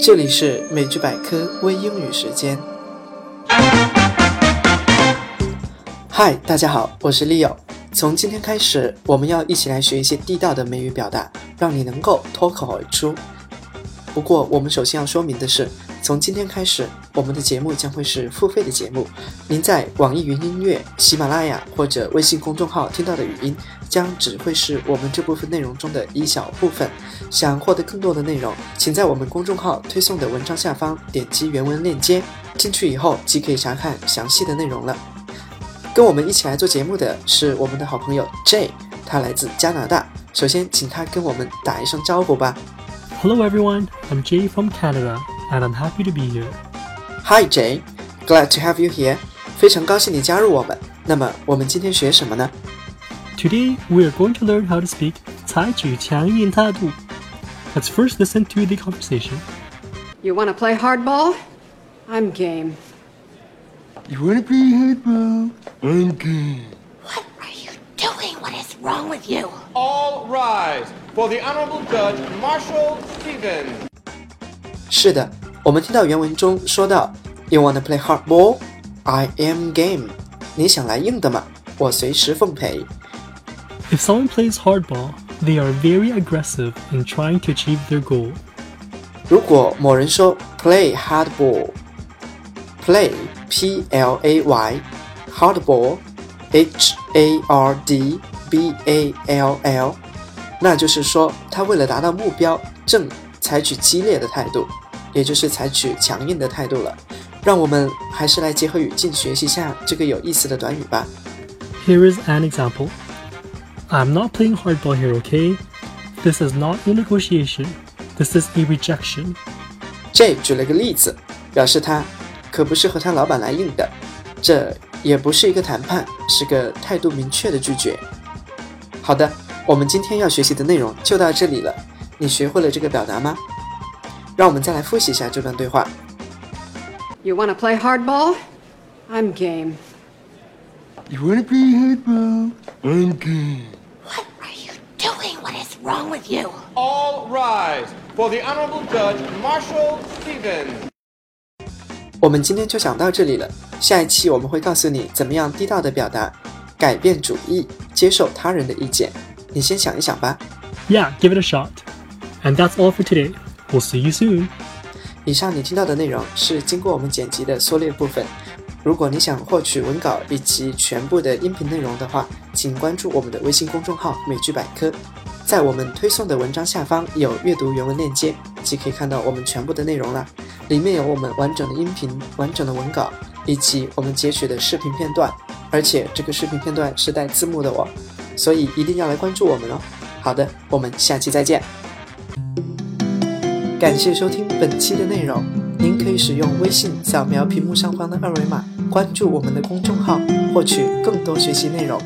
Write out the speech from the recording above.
这里是美剧百科微英语时间。嗨，大家好，我是 Leo。从今天开始，我们要一起来学一些地道的美语表达，让你能够脱口而出。不过，我们首先要说明的是，从今天开始，我们的节目将会是付费的节目。您在网易云音乐、喜马拉雅或者微信公众号听到的语音，将只会是我们这部分内容中的一小部分。想获得更多的内容，请在我们公众号推送的文章下方点击原文链接，进去以后即可以查看详细的内容了。跟我们一起来做节目的是我们的好朋友 J，他来自加拿大。首先，请他跟我们打一声招呼吧。Hello everyone, I'm Jay from Canada, and I'm happy to be here. Hi Jay, glad to have you here. 非常高兴你加入我们。那么我们今天学什么呢 ？Today we are going to learn how to speak 采取强硬态度。Let's first listen to the conversation. You want to play hardball? I'm game. You want to play hardball? I'm game. What are you doing? What is wrong with you? All rise for the Honorable Judge Marshall Stevens. 是的，我们听到原文中说到，You want to play hardball? I am game. 你想来硬的吗？我随时奉陪。 If someone plays hardball, they are very aggressive in trying to achieve their goal. 如果某人说 play hardball，play p l a y hardball h a r d b a l l，那就是说他为了达到目标，正采取激烈的态度，也就是采取强硬的态度了。让我们还是来结合语境学习一下这个有意思的短语吧。Here is an example. I'm not playing hardball here, okay? This is not a negotiation. This is a rejection. Jay 举了个例子，表示他可不是和他老板来硬的，这也不是一个谈判，是个态度明确的拒绝。好的，我们今天要学习的内容就到这里了。你学会了这个表达吗？让我们再来复习一下这段对话。You want to play hardball? I'm game. You want to play hardball? I'm game. Wrong with you? All rise for the Honorable Judge Marshall Stevens. 我们今天就讲到这里了。下一期我们会告诉你怎么样地道的表达改变主意，接受他人的意见。你先想一想吧。Yeah, give it a shot. And that's all for today. We'll see you soon. 以上你听到的内容是经过我们剪辑的缩略部分。如果你想获取文稿以及全部的音频内容的话，请关注我们的微信公众号“美剧百科”。在我们推送的文章下方有阅读原文链接，即可以看到我们全部的内容了。里面有我们完整的音频、完整的文稿，以及我们截取的视频片段。而且这个视频片段是带字幕的哦，所以一定要来关注我们哦。好的，我们下期再见。感谢收听本期的内容。您可以使用微信扫描屏幕上方的二维码，关注我们的公众号，获取更多学习内容。